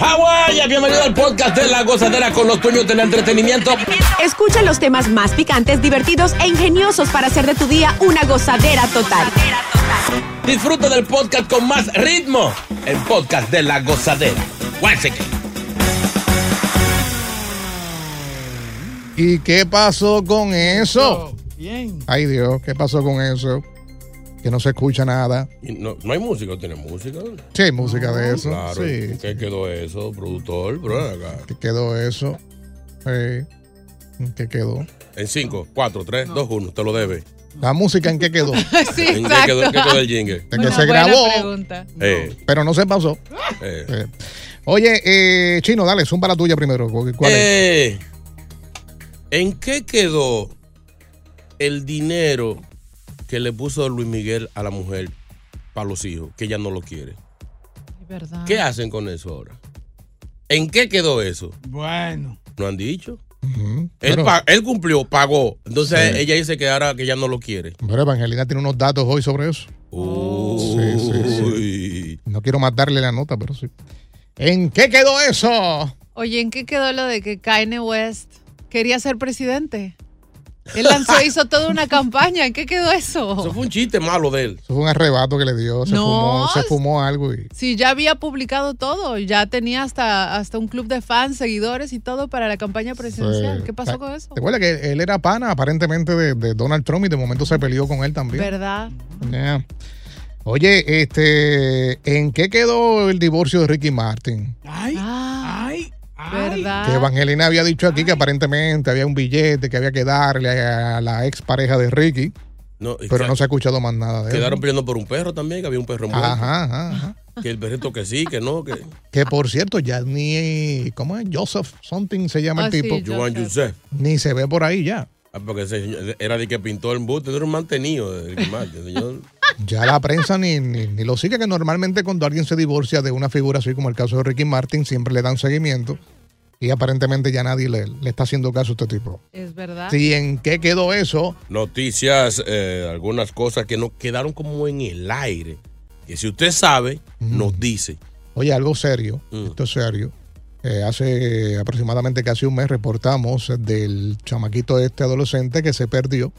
Hawái, bienvenido al podcast de La Gozadera con los dueños del entretenimiento. Escucha los temas más picantes, divertidos e ingeniosos para hacer de tu día una gozadera total. Disfruta del podcast con más ritmo. El podcast de La Gozadera. ¿Y qué pasó con eso? Bien. Ay Dios, ¿qué pasó con eso? Que no se escucha nada. Y No, no hay música, tiene música. Sí, hay música de eso. Claro. Sí. ¿Qué quedó eso, productor? ¿Qué quedó eso? Sí. ¿Qué quedó? En 5, 4, 3, 2, 1, te lo debe. La música en qué quedó. Sí, ¿En qué quedó, qué quedó el jingle? De que se grabó. Eh, pero no se pasó. eh. Eh. Oye, eh, Chino, dale, zumba la tuya primero. ¿Cuál es? Eh, ¿En qué quedó el dinero que le puso Luis Miguel a la mujer para los hijos, que ella no lo quiere? Es verdad. ¿Qué hacen con eso ahora? ¿En qué quedó eso? Bueno. ¿No han dicho? Él, Pero, pa- él cumplió, pagó. Entonces Sí. ella dice que ahora que ya no lo quiere. pero Evangelina tiene unos datos hoy sobre eso. Sí, sí, sí. Uy. No quiero matarle la nota, pero sí. ¿En qué quedó eso? Oye, ¿en qué quedó lo de que Kanye West quería ser presidente? Él lanzó, hizo toda una campaña. ¿En qué quedó Eso eso? fue un chiste malo de él. Eso fue un arrebato que le dio. Se, No. fumó, se fumó algo y. Sí, ya había publicado todo. Ya tenía hasta, hasta un club de fans, seguidores y todo para la campaña presidencial. Sí. ¿Qué pasó con eso? ¿Te acuerdas que él era pana aparentemente de, de Donald Trump y de momento se peleó con él también? ¿Verdad? Yeah. Oye, este, ¿en qué quedó el divorcio de Ricky Martin? Ay, Ah. ¿Verdad? Que Evangelina había dicho aquí que aparentemente había un billete que había que darle a la ex pareja de Ricky, No, pero no se ha escuchado más nada de Quedaron él. peleando por un perro también, que había un perro muerto. Ajá, ajá, ajá. Que el perrito que sí, que no, que Que por cierto, ya ni, ¿cómo es? Joseph something se llama Ah, el sí, tipo. yo- Joan Joseph. Ni se ve por ahí ya. Ah, porque ese señor era de que pintó el embuste, era un mantenido Ricky Martin, señor. Ya la prensa ni, ni, ni lo sigue, que normalmente cuando alguien se divorcia de una figura así como el caso de Ricky Martin, siempre le dan seguimiento. Y aparentemente ya nadie le, le está haciendo caso a este tipo. Es verdad. Sí, ¿en qué quedó eso? Noticias, eh, algunas cosas que no quedaron como en el aire. Que si usted sabe, nos dice. Oye, algo serio, Mm. esto es serio. Eh, hace aproximadamente casi un mes reportamos del chamaquito este adolescente que se perdió,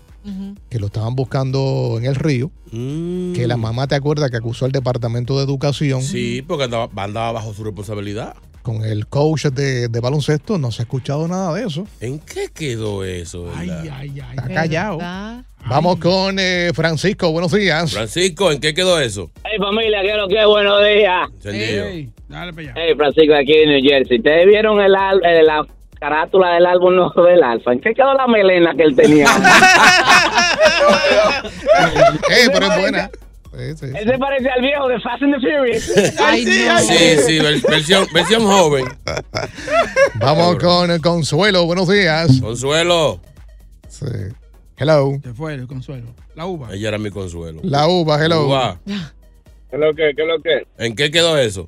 que lo estaban buscando en el río, Mm. que la mamá te acuerda que acusó al Departamento de Educación Sí, porque andaba, andaba bajo su responsabilidad. Con el coach de, de baloncesto, no se ha escuchado nada de eso. ¿En qué quedó eso? Ay, verdad? ay, ay. Está callado. ¿Verdad? Vamos con eh, Francisco, buenos días. Francisco, ¿en qué quedó eso? Hey familia, que lo que buenos días. Encendido. Ey, dale para allá. Hey Francisco, aquí de New Jersey. ¿Ustedes vieron el, al- eh, la carátula del álbum nuevo del Alfa? ¿En qué quedó la melena que él tenía? Eh, pero es buena. Sí, sí, él se parece al viejo de Fast and the Furious. Ay, no. Sí, sí, ver- versión, versión joven. Vamos con eh, Consuelo, buenos días. Consuelo. Sí. Hello. Se fue el consuelo. La uva. Ella era mi consuelo. La uva, hello. Uva, ¿Qué es lo que, qué es lo que? ¿En qué quedó eso?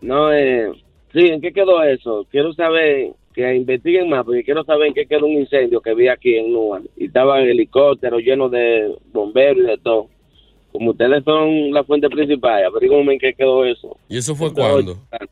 No, eh, sí, ¿en qué quedó eso? Quiero saber, que investiguen más, porque quiero saber en qué quedó un incendio que vi aquí en Nuan. Y estaba el helicóptero lleno de bomberos y de todo. Como ustedes son la fuente principal, averigüenme en qué quedó eso. ¿Y eso fue cuándo? Hoy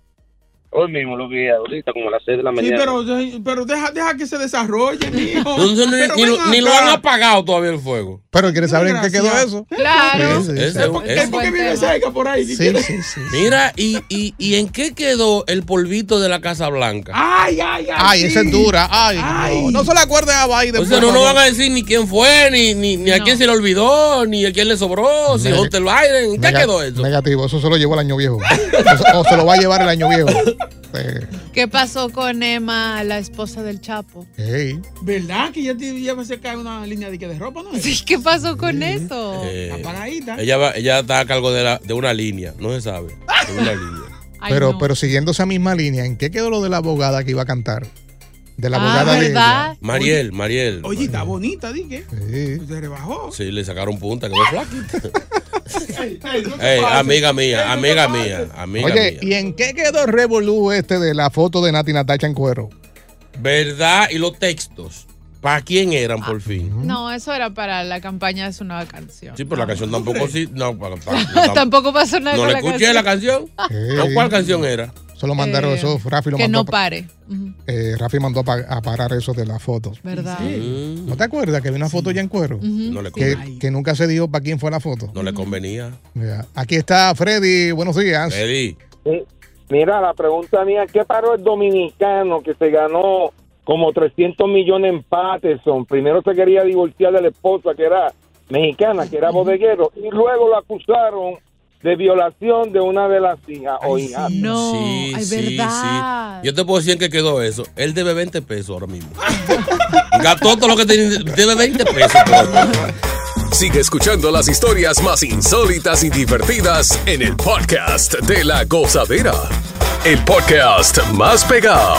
mismo lo vi ahorita, como a las 6 de la Sí, mañana. pero, pero deja, deja que se desarrolle, mijo. No, no, ni, lo, ni lo han apagado todavía el fuego. Pero quieres saber en qué quedó eso. Claro. Sí, sí, sí. ese- Es porque vive cerca por ahí. Sí, sí, sí. Mira, ¿y, y, ¿y en qué quedó el polvito de la Casa Blanca? Ay, ay, ay. Ay, esa sí. es dura. Ay, Ay. no. No se le acuerde a Biden. O sea, no nos van a decir ni quién fue, ni, ni, ni a No. quién se le olvidó, ni a quién le sobró, si Hunter Biden. ¿En qué quedó eso? Negativo, eso se lo llevó el año viejo. o se lo va a llevar el año viejo. Eh, ¿Qué pasó con Emma, la esposa del Chapo? hey. ¿Verdad que ya, te, ya a sacar una línea de, que de ropa, no? Sí, ¿qué pasó con eso? Eh, Apagadita. ella, va- ella está a cargo de, la, de una línea, no se sabe. De una línea. Ay, Pero, no. pero siguiendo esa misma línea, ¿en qué quedó lo de la abogada que iba a cantar? De la ah, abogada de ¿verdad? Mariel, Mariel. Oye, está bonita, dije. ella. Sí. Se rebajó. Sí, le sacaron punta, quedó flaquita. Ey, ey, no te Ey, pases. amiga mía, no amiga mía, amiga Oye, mía. ¿y en qué quedó el revolú este de la foto de Nati Natacha en cuero? ¿Verdad? Y los textos. ¿Para quién eran por fin? No, eso era para la campaña de su nueva canción. Sí, pero la canción tampoco sí. No, para- para- Tampoco pasó nada no con le la escuché canción. la canción. Hey. ¿O cuál canción era? Solo mandaron Eh, eso, Rafi lo Que mandó. no a pa- pare. Ujú, eh, Rafi mandó a, pa- a parar eso de las fotos. ¿Verdad? Mm, ¿No te acuerdas que había una foto ya en cuero? No, le Que, convenía, que nunca se dijo para quién fue la foto. no le convenía. Mira, Aquí está Freddy, buenos días. Eddie, Mira, la pregunta mía, ¿qué paró el dominicano que se ganó como 300 millones en Patterson? Primero se quería divorciar de la esposa que era mexicana, que era bodeguero, y luego lo acusaron de violación de una de las hijas o hijas. No, sí, ay, sí, verdad. sí. Yo te puedo decir en qué quedó eso. Él debe 20 pesos ahora mismo. Gastó todo lo que tenía. Debe 20 pesos. Sigue escuchando las historias más insólitas y divertidas en el podcast de la gozadera. El podcast más pegado.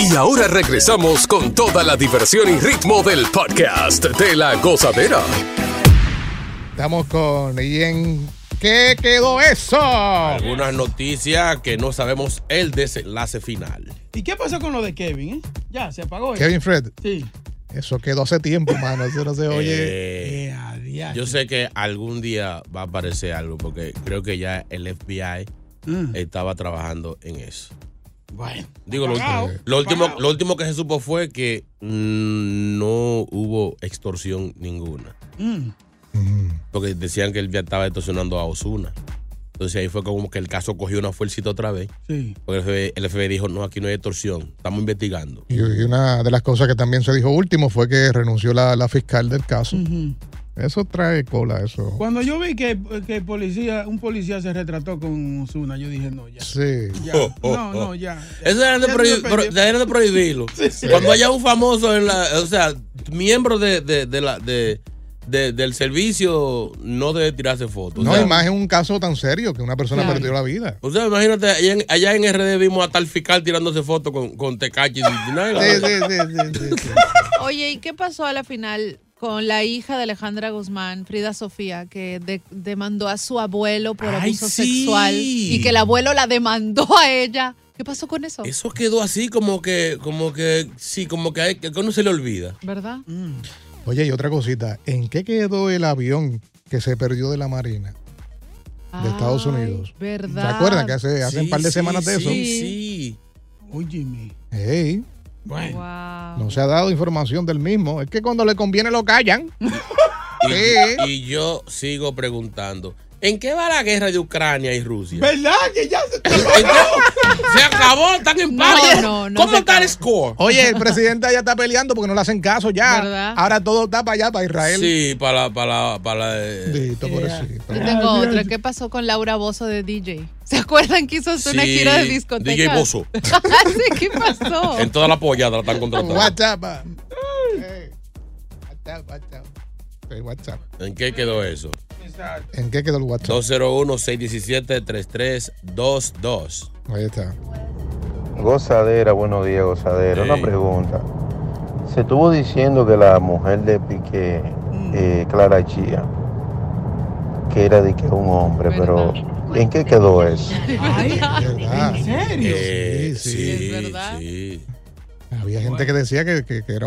Y ahora regresamos con toda la diversión y ritmo del podcast de la gozadera. Estamos con. ¿Y en qué quedó eso? Algunas noticias que no sabemos el desenlace final. ¿Y qué pasó con lo de Kevin? eh? Ya, se apagó. eso. Kevin Fred. Sí. Eso quedó hace tiempo, mano. Eso no se oye. Eh, Eh, a diache. yo sé que algún día va a aparecer algo porque creo que ya el FBI Mm. estaba trabajando en eso. Bueno. Digo, lo, último- lo último, apagado. lo último que se supo fue que mm, no hubo extorsión ninguna. Mm. Porque decían que él ya estaba extorsionando a Osuna. Entonces ahí fue como que el caso cogió una fuercita otra vez. Sí. Porque el FBI, el FBI dijo, no, aquí no hay extorsión, estamos investigando. Y, y una de las cosas que también se dijo último fue que renunció la, la fiscal del caso. Ujú. Eso trae cola, eso. Cuando yo vi que, que policía, un policía se retrató con Osuna, yo dije, no, ya. Sí. Ya. Oh, oh, no, oh. no, ya. Eso era de, Ya no pro- deberían de prohibirlo. Sí, sí. Cuando haya un famoso en la, o sea, miembro de, de, de la, de, de- del servicio, no debe tirarse fotos. No, o sea, y más en un caso tan serio que una persona Claro. perdió la vida. O sea, imagínate, allá en, allá en RD vimos a tal fiscal tirándose fotos con, con Tecachi. sí, sí, sí, sí. Oye, ¿y qué pasó a la final con la hija de Alejandra Guzmán, Frida Sofía, que de- demandó a su abuelo por Ay, abuso sí. sexual y que el abuelo la demandó a ella ¿Qué pasó con eso? Eso quedó así como que, como que, sí, como que, que uno se le olvida. ¿Verdad? Oye, y otra cosita. ¿En qué quedó el avión que se perdió de la Marina de Estados Unidos? ¿Verdad? ¿Se acuerdan que hace, hace un par de semanas de eso? Sí. Óyeme. Ey, Bueno. no se ha dado información del mismo. Es que cuando le conviene lo callan. Y, y yo sigo preguntando, ¿en qué va la guerra de Ucrania y Rusia? ¿Verdad? Que ya se Se acabó, están en paz. no, no ¿Cómo se está el score? Oye, el presidente ya está peleando porque no le hacen caso ya. ¿Verdad? Ahora todo está para allá, para Israel. Sí, para la, para la, para la, eh, Dito, pobrecito. Yo tengo otra. ¿Qué pasó con Laura Bozo de DJ? ¿Se acuerdan que hizo una Sí, gira de discoteca? DJ Bozo. sí, ¿qué pasó? En toda la pollada la están contratando. WhatsApp. Hey, WhatsApp, WhatsApp. WhatsApp. ¿En qué quedó eso? ¿En qué quedó el WhatsApp? 201-617-3322. Ahí está. Gozadera, buenos días, gozadera. Una pregunta. Se estuvo diciendo que la mujer de Piqué, eh, Clara Chía, que era de que un hombre, pero ¿en qué quedó eso? ¿En serio? Eh, Sí, sí, ¿Es verdad? sí. Había gente que decía que, que, que era,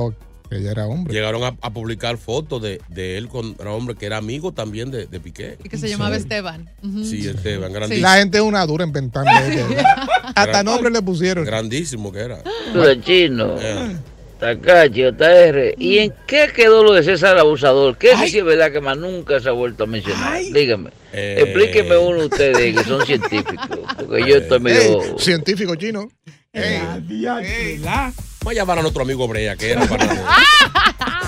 ella era hombre. Llegaron a, a publicar fotos de, de él con un hombre que era amigo también de, de Piqué. Y que se llamaba Esteban. Ujú. Sí, Esteban, grandísimo. La gente es una dura inventando. ¿eh? Hasta nombre le pusieron. Grandísimo que era. de chino. Eh. Takachi, JR. ¿Y en qué quedó lo de César Abusador? Que sí es verdad que más nunca se ha vuelto a mencionar. Dígame. Eh. Explíqueme uno ustedes que son científicos. Porque yo estoy medio. Ey, científico chino. Ey, ¿Verdad? Vamos a llamar a nuestro amigo Brea, que era para.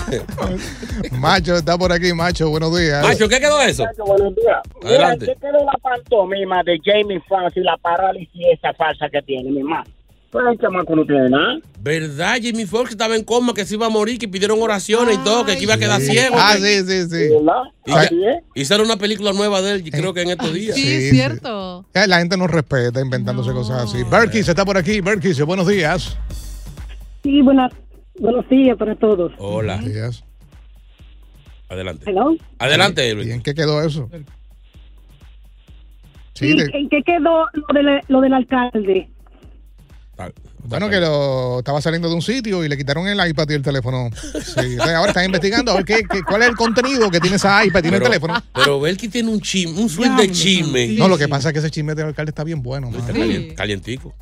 macho está por aquí, macho. Buenos días. Macho, ¿qué quedó eso? Buenos días. Adelante. Mira, ¿qué quedó la pantomima de Jamie Foxx y la parálisis esa falsa que tiene, mi hermano? Pues el chamaco no tiene nada. ¿Verdad? Jimmy Fox estaba en coma, que se iba a morir, que pidieron oraciones y todo, que iba a quedar ciego. Ah, sí, sí, sí. ¿Verdad? Y ya- es. hicieron una película nueva de él, y creo que en estos días. Sí, Sí, es sí. cierto. Eh, La gente no respeta inventándose cosas así. Berkis está por aquí. Berkis, buenos días. Sí, buenas, buenos días para todos. Hola. Buenos días. Adelante. Hello. Adelante, ¿Y Elvin. en qué quedó eso? Sí, de- ¿En qué quedó lo, del- lo del alcalde? Ah, bueno, que lo estaba saliendo de un sitio y le quitaron el iPad y el teléfono. Sí, ahora están investigando a ver qué, qué- cuál es el contenido que tiene esa iPad y tiene el teléfono. Pero Belki tiene un chisme, un swing de chisme. No, lo que pasa es que ese chisme del alcalde está bien bueno. Está calien- calientico.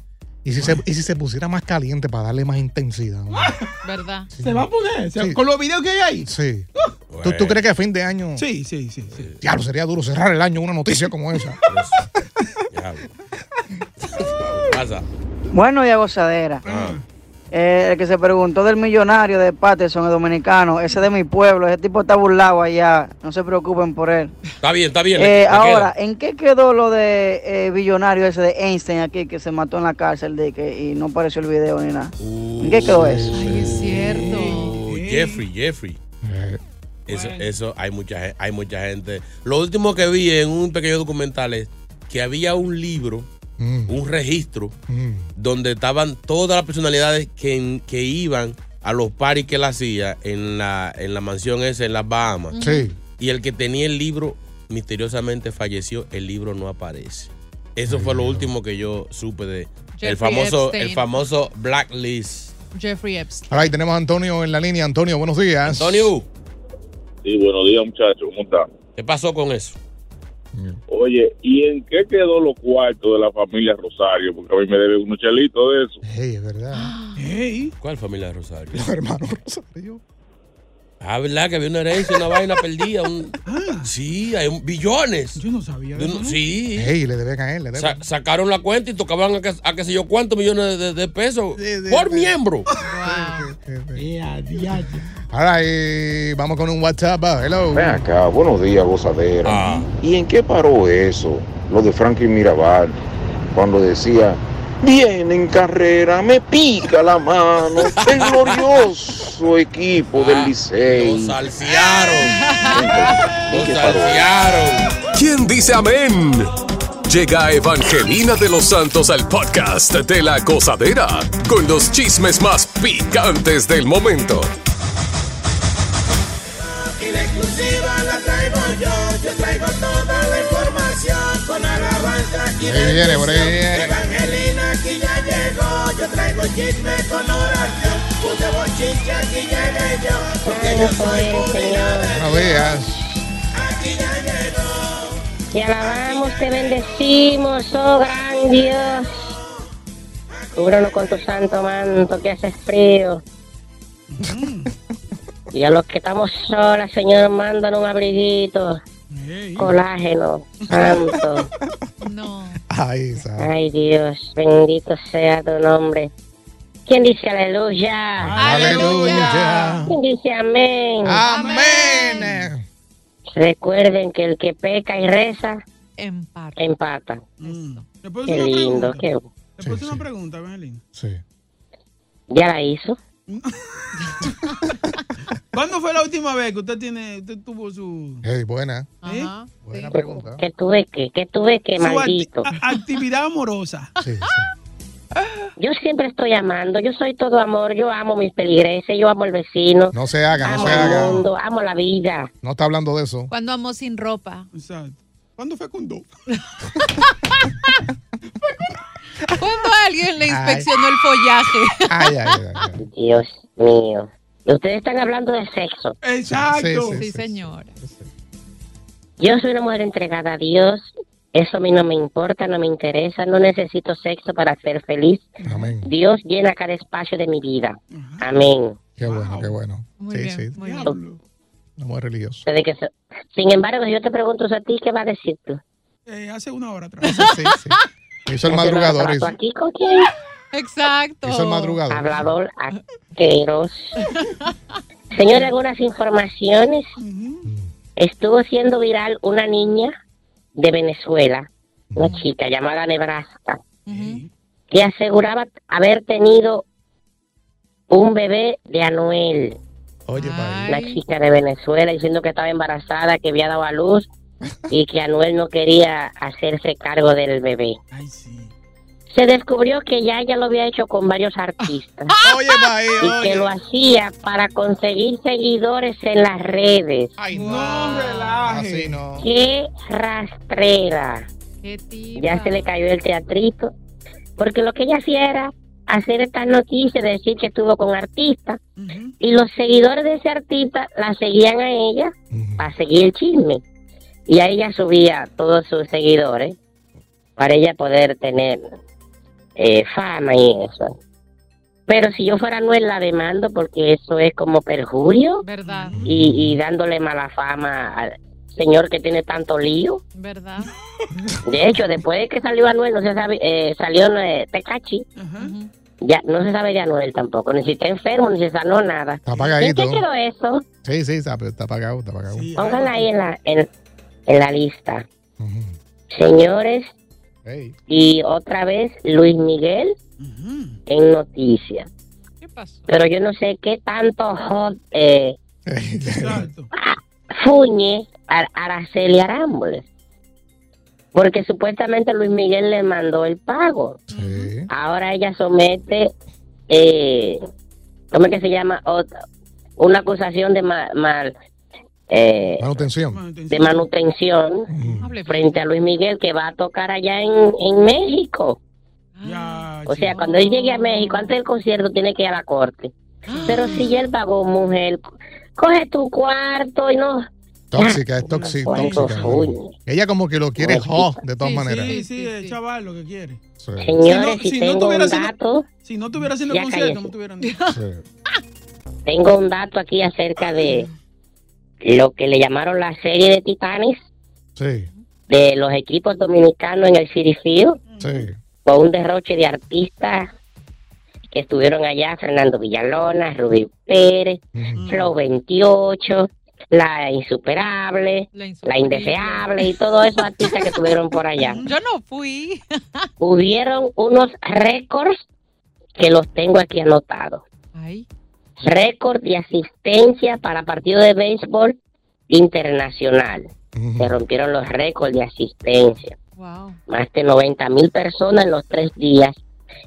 Y, si se, y si se pusiera más caliente para darle más intensidad. ¿Verdad? Se va a poner. Sí. Con los videos que hay ahí. Sí. ¿Tú, tú crees que a fin de año... Sí, sí, sí. sí. Diablo, sería duro cerrar el año una noticia como esa. Diablo. Pasa. Bueno, ya gozadera. Eh, el que se preguntó del millonario de Patterson, el dominicano, ese de mi pueblo, ese tipo está burlado allá. No se preocupen por él. Está bien, está bien. Eh, ahora, queda. ¿en qué quedó lo de eh, billonario ese de Einstein aquí que se mató en la cárcel de que, y no apareció el video ni nada? ¿En qué quedó eso? Ay, es cierto. Uh, Jeffrey, Jeffrey. Eso, eso hay mucha, hay mucha gente. Lo último que vi en un pequeño documental es que había un libro, Mm, un registro, mm. donde estaban todas las personalidades que, que iban a los paris que él hacía en la, en la mansión esa en las Bahamas. Sí. Y el que tenía el libro misteriosamente falleció, el libro no aparece. Eso fue lo último que yo supe de el Jeffrey famoso, Epstein. el famoso blacklist. Jeffrey Epstein. Ahora ahí tenemos a Antonio en la línea. Antonio, buenos días. Antonio, Sí, buenos días, muchachos. ¿Cómo están? ¿qué pasó con eso? Oye, ¿y en qué quedó los cuartos de la familia Rosario? Porque a mí me debe unos chelitos de eso. Hey, es verdad. ¿Cuál familia de Rosario? Los hermanos Rosario. Ah, ¿verdad? Que había una herencia, una vaina perdida. un- Sí, hay un- billones. Yo no sabía. De un-. Sí. Hey, le deben a él, le deben. Sa- sacaron la cuenta y tocaban a que, a que sé yo cuántos millones de, de pesos por miembro. Diario. Ahora ahí vamos con un WhatsApp. Hello. Ven acá, buenos días, gozadera. Ah. ¿Y en qué paró eso? Lo de Franklin Mirabal, cuando decía, viene en carrera, me pica la mano, el glorioso equipo del Licey. Los salsearon. ¿En Los salsearon. ¿Quién dice amén? Llega Evangelina de los Santos al podcast de la gozadera con los chismes más picantes del momento. Y la exclusiva la traigo yo, yo traigo toda la información con alabanza y Ahí viene, por ahí bendición. viene. Evangelina aquí ya llegó, yo traigo chisme con oración. Puse bochinche, aquí llegué yo. Porque yo soy Buenos días. Aquí ya llegó. Te alabamos, te bendecimos, oh gran Dios. Cúbranos con tu santo manto que hace frío. Y a los que estamos solas, Señor, mándanos un abriguito. Colágeno, santo. Ay, Dios, bendito sea tu nombre. ¿Quién dice aleluya? Aleluya. ¿Quién dice amén? Amén. Recuerden que el que peca y reza, Empata. empata. ¿Le puedo Qué una lindo, pregunta? qué... ¿Le puedo hacer una pregunta, Evangelina? Sí. ¿Ya la hizo? ¿Cuándo fue la última vez que usted tiene, usted tuvo su, Hey, buena. ¿eh? Buena pregunta. ¿Qué tuve que? ¿Qué tuve que, acti- maldito? a- actividad amorosa? Sí, Yo siempre estoy amando, yo soy todo amor, yo amo mis peligreses, yo amo el vecino, No se haga, no amo se el haga. mundo, amo la vida. No está hablando de eso. Cuando amo sin ropa. Exacto. ¿Cuándo fue con dos? Cuando alguien le inspeccionó el follaje. Ay, ay, ay. Dios mío. Ustedes están hablando de sexo. Exacto. Sí, señora. Yo soy una mujer entregada a Dios. Eso a mí no me importa, no me interesa, no necesito sexo para ser feliz. Amén. Dios llena cada espacio de mi vida. Amén. Qué bueno, qué bueno. Muy sí, bien, sí. muy bien. Que se- Sin embargo, si yo te pregunto a ti, ¿qué va a decir tú? Eh, hace una hora atrás. Sí, sí. Hizo el madrugador. ¿Tú Hizo, aquí con quién? Exacto. hizo el madrugador. Hablador asqueroso. Señor, algunas informaciones. Estuvo siendo viral una niña de Venezuela, una chica llamada Nebraska, que aseguraba haber tenido un bebé de Anuel. Oye, Una chica de Venezuela diciendo que estaba embarazada, que había dado a luz y que Anuel no quería hacerse cargo del bebé. Se descubrió que ya ella lo había hecho con varios artistas Oye, Bahía, y oye. que lo hacía para conseguir seguidores en las redes. Ay, no. Así no. ¡Qué rastrera! Ya se le cayó el teatrito. Porque lo que ella hacía era hacer estas noticias, decir que estuvo con artistas. Y los seguidores de ese artista la seguían a ella para seguir el chisme. Y a ella subía todos sus seguidores para ella poder tener eh, fama y eso. Pero si yo fuera Noel la demando porque eso es como perjurio ¿Verdad? y, y dándole mala fama al señor que tiene tanto lío. ¿Verdad? De hecho, después de que salió Anuel, no se sabe, eh, salió eh, Tecachi, ya no se sabe de Anuel tampoco, ni si está enfermo, ni si sanó nada. Está apagadito. ¿En qué quedó eso? Sí, sí, está, está apagado, está apagado. Pónganla ahí en la, en, en la lista. Señores, Hey. y otra vez Luis Miguel en noticias. Pero yo no sé qué tanto hot, eh, fuñe a Araceli Arámboles. Porque supuestamente Luis Miguel le mandó el pago. Ahora ella somete, eh, ¿cómo es que se llama? Ot- una acusación de ma- mal, eh, Manutención. de manutención frente a Luis Miguel que va a tocar allá en, en México. o sea, cuando él llegue a México, antes del concierto, tiene que ir a la corte. Pero si ya él pagó, mujer, coge tu cuarto y no... Tóxica, es tóxica. Tóxica. Ella como que lo quiere jo, de todas maneras. Sí, sí, el chaval lo que quiere. Señores, si, tengo tuviera un haciendo- dato, si no estuviera haciendo Ya concierto, no estuvieran. tengo un dato aquí acerca de lo que le llamaron la serie de titanes Sí, de los equipos dominicanos en el City Field. sí. con un derroche de artistas que estuvieron allá, Fernando Villalona, Rubí Pérez, Flow 28, La Insuperable, La, Indeseable y todos esos artistas que estuvieron por allá. Yo no fui. Hubieron unos récords que los tengo aquí anotados. Ay. Récord de asistencia para partido de béisbol internacional. Se rompieron los récords de asistencia. Wow. Más de 90 mil personas en los tres días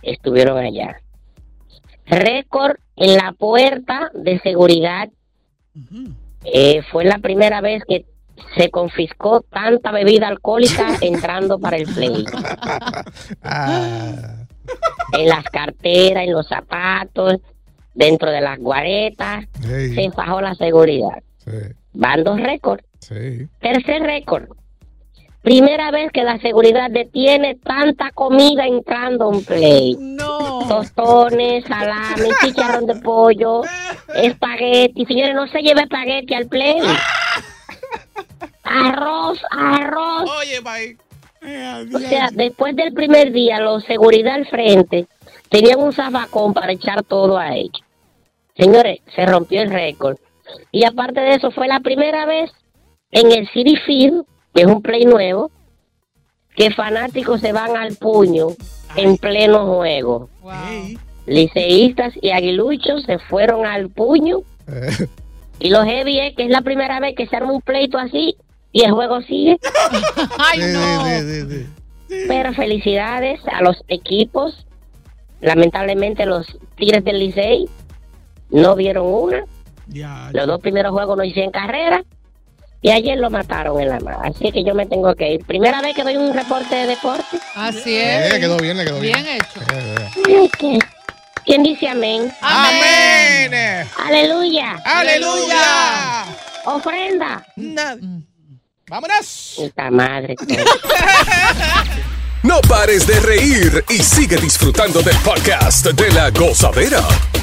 estuvieron allá. Récord en la puerta de seguridad. Eh, fue la primera vez que se confiscó tanta bebida alcohólica entrando para el play. en las carteras, en los zapatos, dentro de las guaretas. Se fajó la seguridad. Van dos récords. Tercer récord. Primera vez que la seguridad detiene tanta comida entrando un play. Tostones, salami, chicharrón de pollo, espagueti. Señores, no se lleve espagueti al play. Arroz, arroz. Oye, bye. O sea, después del primer día, los seguridad al frente tenían un zafacón para echar todo a ellos. Señores, se rompió el récord. Y aparte de eso, fue la primera vez en el City Field, que es un play nuevo, que fanáticos se van al puño en pleno juego. Liceístas y aguiluchos se fueron al puño. y los heavy es que es la primera vez que se arma un pleito así y el juego sigue. Ay, no. Pero felicidades a los equipos. Lamentablemente los Tigres del Licey no vieron una. Los dos primeros juegos no hicieron carrera. Y ayer lo mataron en la mano. Así que yo me tengo que ir. Primera vez que doy un reporte de deporte. Así es. Eh, quedó bien, le quedó bien. Bien hecho. ¿qué? ¿Quién dice amén? Amén. Aleluya. Aleluya. Ofrenda. Vámonos. Puta madre. No pares de reír y sigue disfrutando del podcast de la gozadera.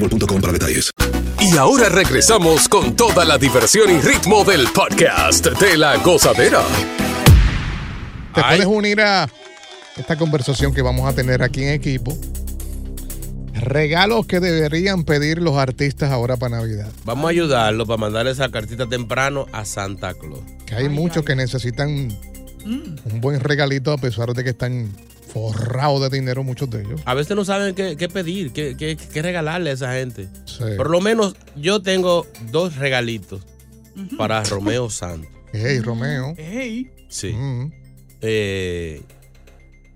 boostmobile.com. Y ahora regresamos con toda la diversión y ritmo del podcast de la gozadera. Te puedes unir a esta conversación que vamos a tener aquí en equipo. Regalos que deberían pedir los artistas ahora para Navidad. Vamos a ayudarlo para mandar esa cartita temprano a Santa Claus. Que hay muchos que necesitan un buen regalito a pesar de que están forrados de dinero muchos de ellos. A veces no saben qué, qué pedir, qué, qué- qué regalarle a esa gente. Sí. Por lo menos yo tengo dos regalitos para Romeo Santos. Hey, Romeo. Ey. Sí. Mm. Eh,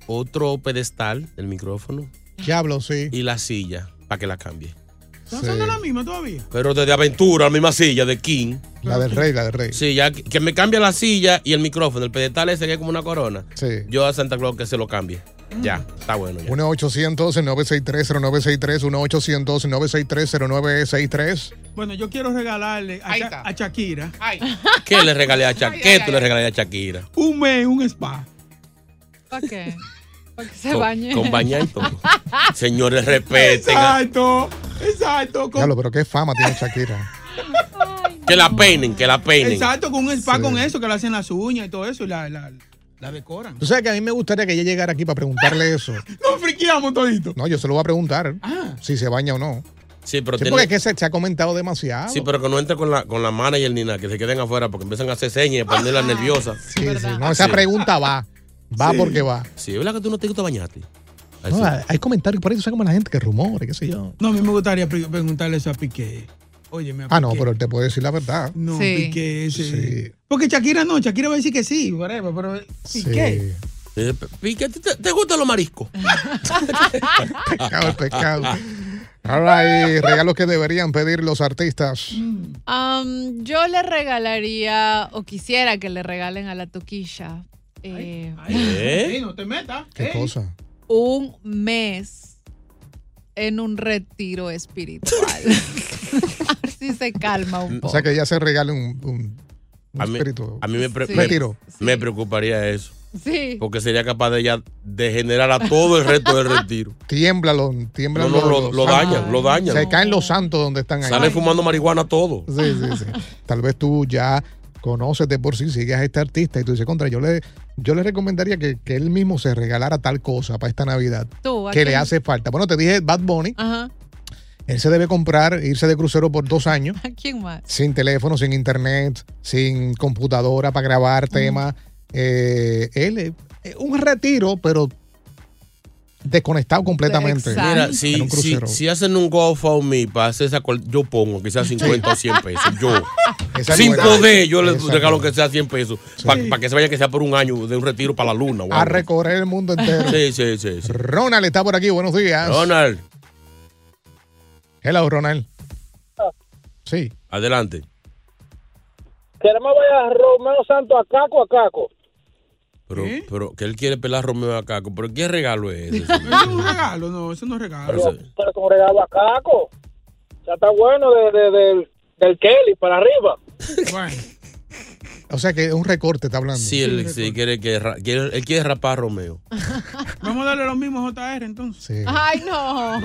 otro pedestal del micrófono. Diablo, sí. Y la silla, para que la cambie. ¿Estás usando la misma todavía? Pero desde aventura, la misma silla de King. La del rey, la del rey. Sí, ya que, me cambie la silla y el micrófono. El pedestal ese que es como una corona. Sí. Yo a Santa Claus que se lo cambie. Ya, está bueno. Ya. 1-800-963-0963, 1-800-963-0963. Bueno, yo quiero regalarle a, Sha- a Shakira ¿Qué le regalé a Shakira? ¿Qué tú le regalé a Shakira? un mes, un spa. ¿Para qué? Para que se Con- bañe. Con baña y todo. Señores, respeten. Exacto, exacto. con- Diablo, pero qué fama tiene Shakira. Que la peinen, que la peinen. Exacto, con un spa Sí. con eso, que le hacen las uñas y todo eso, y la, la, la decoran. Tú sabes que a mí me gustaría que ella llegara aquí para preguntarle eso. Nos friqueamos todito. No, yo se lo voy a preguntar. Si se baña o no. Sí, pero Sí, tiene- porque es que se, se ha comentado demasiado. Sí, pero que no entre con la, con la manager ni nada, que se queden afuera porque empiezan a hacer señas y a ponerla nerviosa. Sí, sí. No, esa pregunta va. Va Sí. porque va. Sí, ¿verdad que tú no te gusta bañarte? No, hay- comentarios por ahí, tú sabes como la gente que rumore, qué sé yo. No, a mí me gustaría pre- preguntarle eso a Piqué. Oye, me Ah, no, pero él te puede decir la verdad. No, Sí. Piqué ese. Sí. Porque Shakira no, Shakira va a decir que sí, whatever, pero Piqué. Eh, Pique, ¿te, te gustan los mariscos? Pecado, pecado. All right, regalos que deberían pedir los artistas. Um, yo le regalaría, o quisiera que le regalen a la toquilla, eh, ¿Eh? no te metas. ¿Qué cosa? un mes en un retiro espiritual. Así si se calma un O poco. sea, que ella se regale un, un, un A mí, espíritu. a mí me, pre- Sí. me- Retiro. me preocuparía eso. Sí. Porque sería capaz de ella degenerar a todo el resto del retiro. Tiembla, lo, tiembla No, no, lo- lo dañan, lo dañan. Se caen los santos donde están ahí. Sale fumando marihuana todo. Sí, sí, sí. Tal vez tú ya conoces de por sí, sigues a este artista y tú dices, contra, yo le, yo le recomendaría que, que él mismo se regalara tal cosa para esta Navidad Tú, ¿a que le hace falta. Bueno, te dije Bad Bunny, Ajá. él se debe comprar, irse de crucero por dos años, ¿A quién más? sin teléfono, sin internet, sin computadora para grabar temas. Eh, él, eh, un retiro, pero desconectado completamente. Mira, en si, un si, hacen un GoFundMe para hacer esa yo pongo que sea 50 o 100 pesos. Yo. Esa Sin buena. poder, yo les regalo que sea 100 pesos. Para que se vaya que sea por un año de un retiro para la luna. a recorrer el mundo entero. Sí, sí, sí. sí. Ronald está por aquí, buenos días. Ronald, Hello, Ronald. Sí. adelante. Queremos ver a Romeo Santos a Caco a Caco. Pero, pero que él quiere pelar a Romeo a Caco. ¿Pero qué regalo es ese? Eso es un regalo, no, eso no es regalo. Pero Pero como regalo a Caco. Sea, está bueno de, de- del, del Kelly para arriba. Bueno, O sea que es un recorte, está hablando. Sí, él, sí, quiere que ra- quiere- él quiere rapar a Romeo. vamos a darle lo mismo a JR entonces. Sí. Ay, no.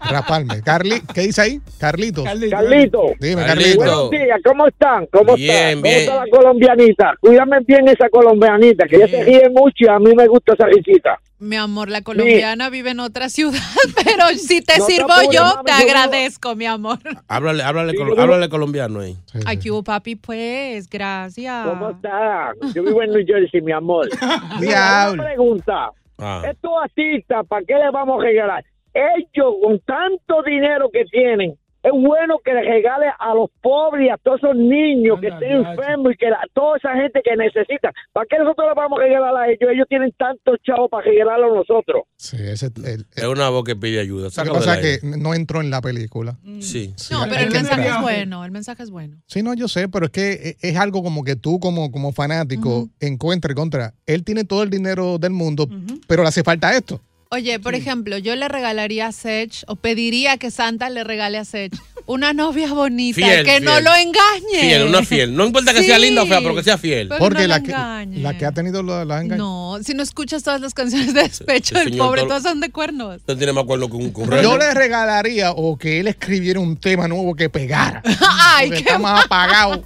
Raparme. Carli, ¿qué dice ahí? Carlitos. Carlito. Dime, Carlito. Buenos días, ¿cómo están? ¿Cómo Bien, están? ¿Cómo bien. está la colombianita? Cuídame bien esa colombianita, que ella se ríe mucho y a mí me gusta esa risita. Mi amor, la colombiana vive en otra ciudad, pero si te No sirvo yo, te yo vivo- agradezco, mi amor. Háblale, háblale, Sí, col- háblale colombiano ahí. Sí, sí. Ay, que hubo, papi, pues, gracias. ¿Cómo está? Yo vivo en New Jersey, mi amor. Mira, una pregunta. Ah. Estos artistas, ¿para qué les vamos a regalar? Ellos, con tanto dinero que tienen, es bueno que les regale a los pobres y a todos esos niños que estén enfermos y que la- toda esa gente que necesita. ¿Para qué nosotros les vamos a regalar a ellos? Ellos tienen tantos chavos para regalarlo a nosotros. Sí, ese, el- Es una voz que pide ayuda. lo que pasa es que no entró en la película. Sí. Sí, No, pero el mensaje entrar. es bueno, el mensaje es bueno. Sí, no, yo sé, pero es que e- es algo como que tú como, como fanático encuentres contra. Él tiene todo el dinero del mundo, pero le hace falta esto. Oye, por ejemplo, yo le regalaría a Sech, o pediría que Santa le regale a Sech, una novia bonita, Fiel, que no lo engañe. Fiel, una fiel. No importa que Sí. sea linda o fea, pero que sea fiel. Porque no la que, engañe. la que ha tenido la, la engaña- No, si no escuchas todas las canciones de despecho del pobre, todas son de cuernos. Usted tiene más acuerdo que un Yo correo. le regalaría o que él escribiera un tema nuevo que pegara. Ay, qué está más apagado.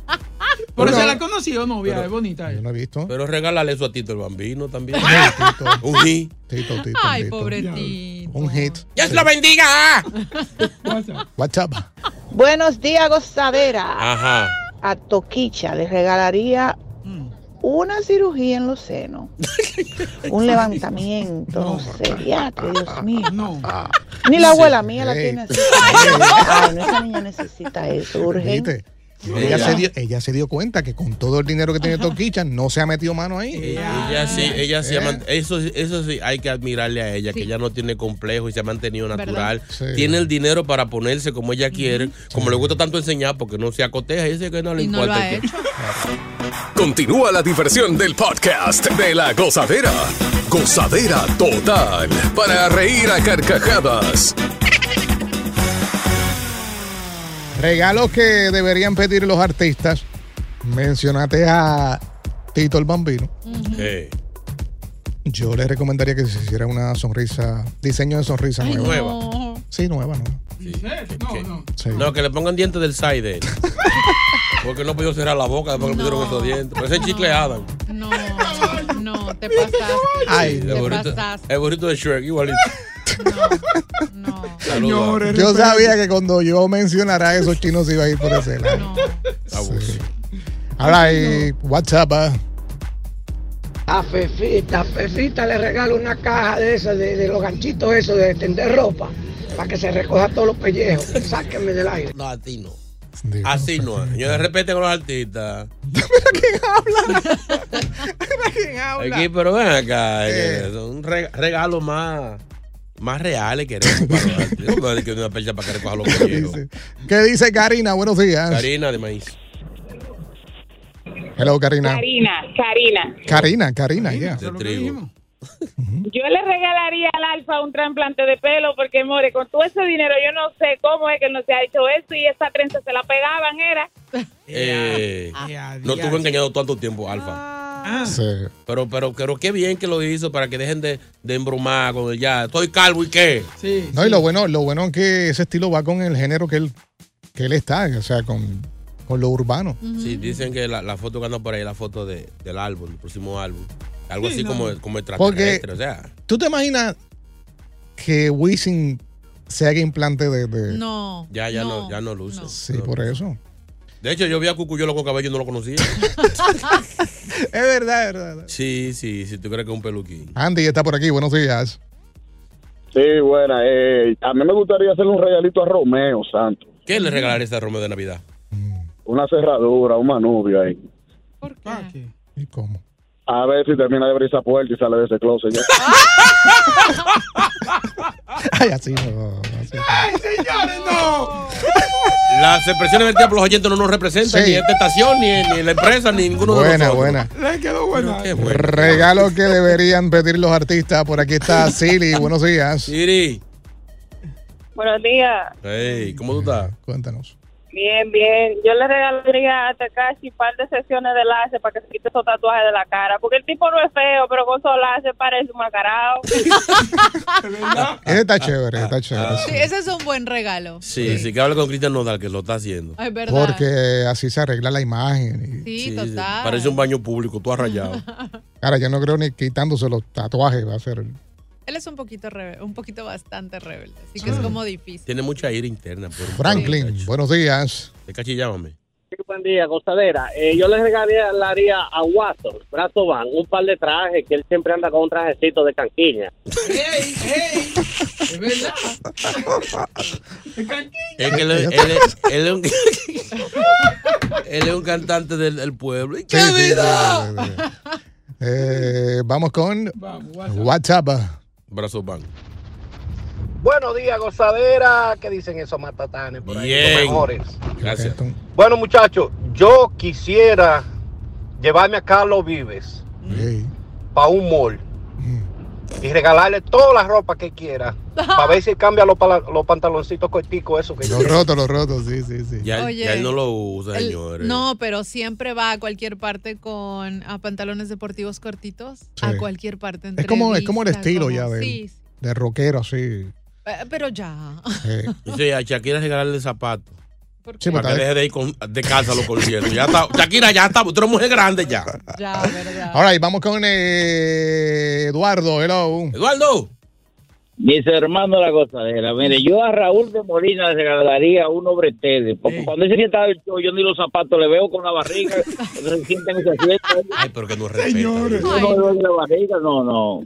Pero Pero- se la conocí o novia, es bonita. Yo ella. no he visto. Pero regálale eso a Tito el Bambino también. Tito, un hit. Tito, Tito, Ay, Tito. pobrecito. Un hit. ¡Dios lo bendiga! WhatsApp. Buenos días, gozadera. Ajá. A Toquicha le regalaría Mm. una cirugía en los senos, un levantamiento, no, sé, diatre, Dios mío. No. Ni la abuela mía la tiene así. Ay, no, esa niña necesita eso, urgente. Ella se, dio, ella se dio cuenta que con todo el dinero que tiene Toquicha no se ha metido mano ahí. Ella sí, ella sí, ha Eh. man- eso, eso sí hay que admirarle a ella, que ella no tiene complejo y se ha mantenido natural. Sí. Tiene el dinero para ponerse como ella quiere, como le gusta tanto enseñar, porque no se acoteja y dice que no le Y no lo importa. ha hecho. Continúa la diversión del podcast de la gozadera. Gozadera total. Para reír a carcajadas. Regalos que deberían pedir los artistas. Mencionaste a Tito el Bambino. Yo le recomendaría que se hiciera una sonrisa, diseño de sonrisa Ay, nueva. nueva. no. Sí, nueva, nueva. No, no. Sí. No, que le pongan dientes del side. Porque no pudo cerrar la boca después que le pusieron No. esos dientes. Parece chicle Adam. No, no, te pasaste. Ay, El te burrito, pasaste. el burrito de Shrek, igualito. No. Señores, Yo sabía que cuando yo mencionara a esos chinos iba a ir por ese lado. no. Ahora, y WhatsApp. A Fefita, Fefita le regalo una caja de esas, de, de los ganchitos esos de tender ropa, para que se recoja todos los pellejos. Sáquenme del aire. No, así no. Digo, Así no. Señores, respeten a los artistas. ¿Quién habla? Aquí, pero ven acá. Eh. eh, son un reg- regalo más, más reales queremos para puede que una percha para que recoja los pellejos. Dice- ¿Qué dice Karina? Buenos días. Karina de maíz. Hello, Karina. Karina, Karina. Karina, Karina, ya. De trigo. Yo le regalaría al Alfa un trasplante de pelo porque, more, con todo ese dinero yo no sé cómo es que él no se ha hecho eso y esa trenza se la pegaban, era. Eh, Ah. no estuvo engañado tanto tiempo, Alfa. Sí. Pero, pero, pero qué bien que lo hizo para que dejen de, de embromar con el ya. Estoy calvo y qué. Sí. No, y lo bueno, lo bueno es que ese estilo va con el género que él, que él está, o sea, con, con lo urbano. Sí, dicen que la, la foto que anda por ahí es la foto de, del álbum, el próximo álbum. Algo Sí, así no. como, como Porque- extraterrestre, o sea. ¿Tú te imaginas que Wisin se haga implante de... de- No. Ya, ya no, ya no luce. Sí, por eso. De hecho, yo vi a Cucuyolo con cabello y no lo conocía. es verdad, es verdad. Sí, sí, si tú crees que es un peluquín. Andy está por aquí, buenos días. Sí, buena. Eh, a mí me gustaría hacerle un regalito a Romeo Santos. ¿Qué le regalaría a Romeo de Navidad? Una cerradura, un manubrio ahí. ¿Y cómo? A ver si termina de abrir esa puerta y sale de ese closet ya. Ay, así no. así no. ¡Ay, señores, no! Las expresiones vertidas por los oyentes no nos representan Sí. ni esta estación, ni, ni la empresa, ni ninguno de Buena, nosotros. buena. Le quedó buena. Qué bueno. Regalo que deberían pedir los artistas. Por aquí está Siri, buenos días. Siri. Buenos días. Hey, ¿cómo tú estás? Cuéntanos. Bien, bien. Yo le regalaría a Takashi un par de sesiones de láser para que se quite esos tatuajes de la cara. Porque el tipo no es feo, pero con esos láser parece un macarao. Ese está chévere, está chévere. Sí, ese es un buen regalo. Sí, sí, que hable con Cristian Nodal, que lo está haciendo. Es verdad. Porque así se arregla la imagen. y- Sí, total. Parece un baño público, tú has rayado. Ahora, yo no creo ni quitándose los tatuajes va a ser. Él es un poquito rebelde, un poquito bastante rebelde, así que es como difícil. Tiene mucha ira interna. Por Franklin, buenos días. De cachi, llámame. Sí, buen día, gozadera. Eh, yo le regalaría a Watson, Brazo Van, un par de trajes, que él siempre anda con un trajecito de canquiña. ¡Ey, ey! Es verdad. Es que él, es- él es- él es un, él es un cantante del, del pueblo. ¡Y ¡Qué Sí, vida! sí, sí, sí. Eh, vamos con WhatsApp. Brazo Van. Buenos días, gozadera. ¿Qué dicen esos matatanes por ahí? Bien. Los mejores. Gracias. Bueno, muchachos, yo quisiera llevarme a Carlos Vives para un mall y regalarle toda la ropa que quiera para ver si cambia los, pala- los pantaloncitos corticos, eso que Los rotos, los rotos, sí, sí, sí. Ya, Oye. ya él no lo usa, señores. no, pero siempre va a cualquier parte con a pantalones deportivos cortitos. A Sí. cualquier parte. Es como, es como el entrevista, estilo como- ya de, Sí, de rockero, así. eh, pero ya. Dice a Shakira regalarle zapatos. Sí, para que deje de ir con, de casa a los conciertos. Ya está, Shakira, ya está. Tú eres mujer grande ya. Ya, verdad. Ahora, y vamos con eh, Eduardo. Hello. Eduardo. Mis hermanos la gozadera. Mire, yo a Raúl de Molina le regalaría uno bretelle. Porque cuando él se sienta el show, yo ni los zapatos le veo con la barriga. se sienta en ese asiento. Ay, pero que no respeta. Yo no le veo la barriga, no, no.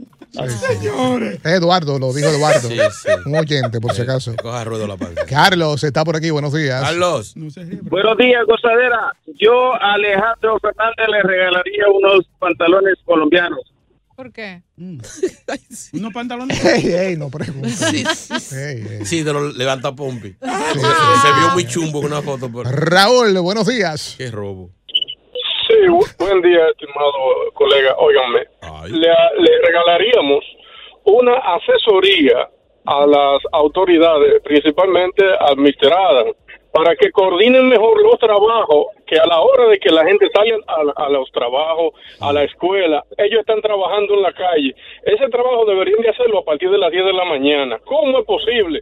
Eduardo, lo dijo Eduardo. Sí, sí. Un oyente, por si acaso. Coja ruedo la panza. Carlos está por aquí. Buenos días. Carlos. Buenos días, gozadera. Yo a Alejandro Fernández le regalaría unos pantalones colombianos. ¿Por qué? Unos pantalones. Ey, ey, no preguntes. Sí, Ey, ey. Sí, de los levanta pompi. sí. Se vio muy chumbo con una foto. Por... Raúl, buenos días. Qué robo. Sí, bu- buen día, estimado colega. Óiganme, le, le regalaríamos una asesoría a las autoridades, principalmente al Mr. Adam, para que coordinen mejor los trabajos, que a la hora de que la gente sale a, a los trabajos, a la escuela, ellos están trabajando en la calle. Ese trabajo deberían de hacerlo a partir de las 10 de la mañana. ¿Cómo es posible?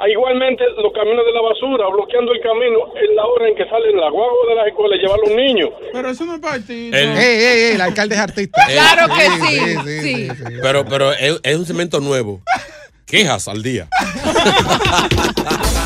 Ah, Igualmente los caminos de la basura, bloqueando el camino en la hora en que salen las guaguas de las escuelas y llevar a los niños. Pero eso no es partido. El- Ey, ey, ey, el alcalde es artista. Claro que sí, sí, sí. Pero, pero es, es un cemento nuevo. Quejas al día.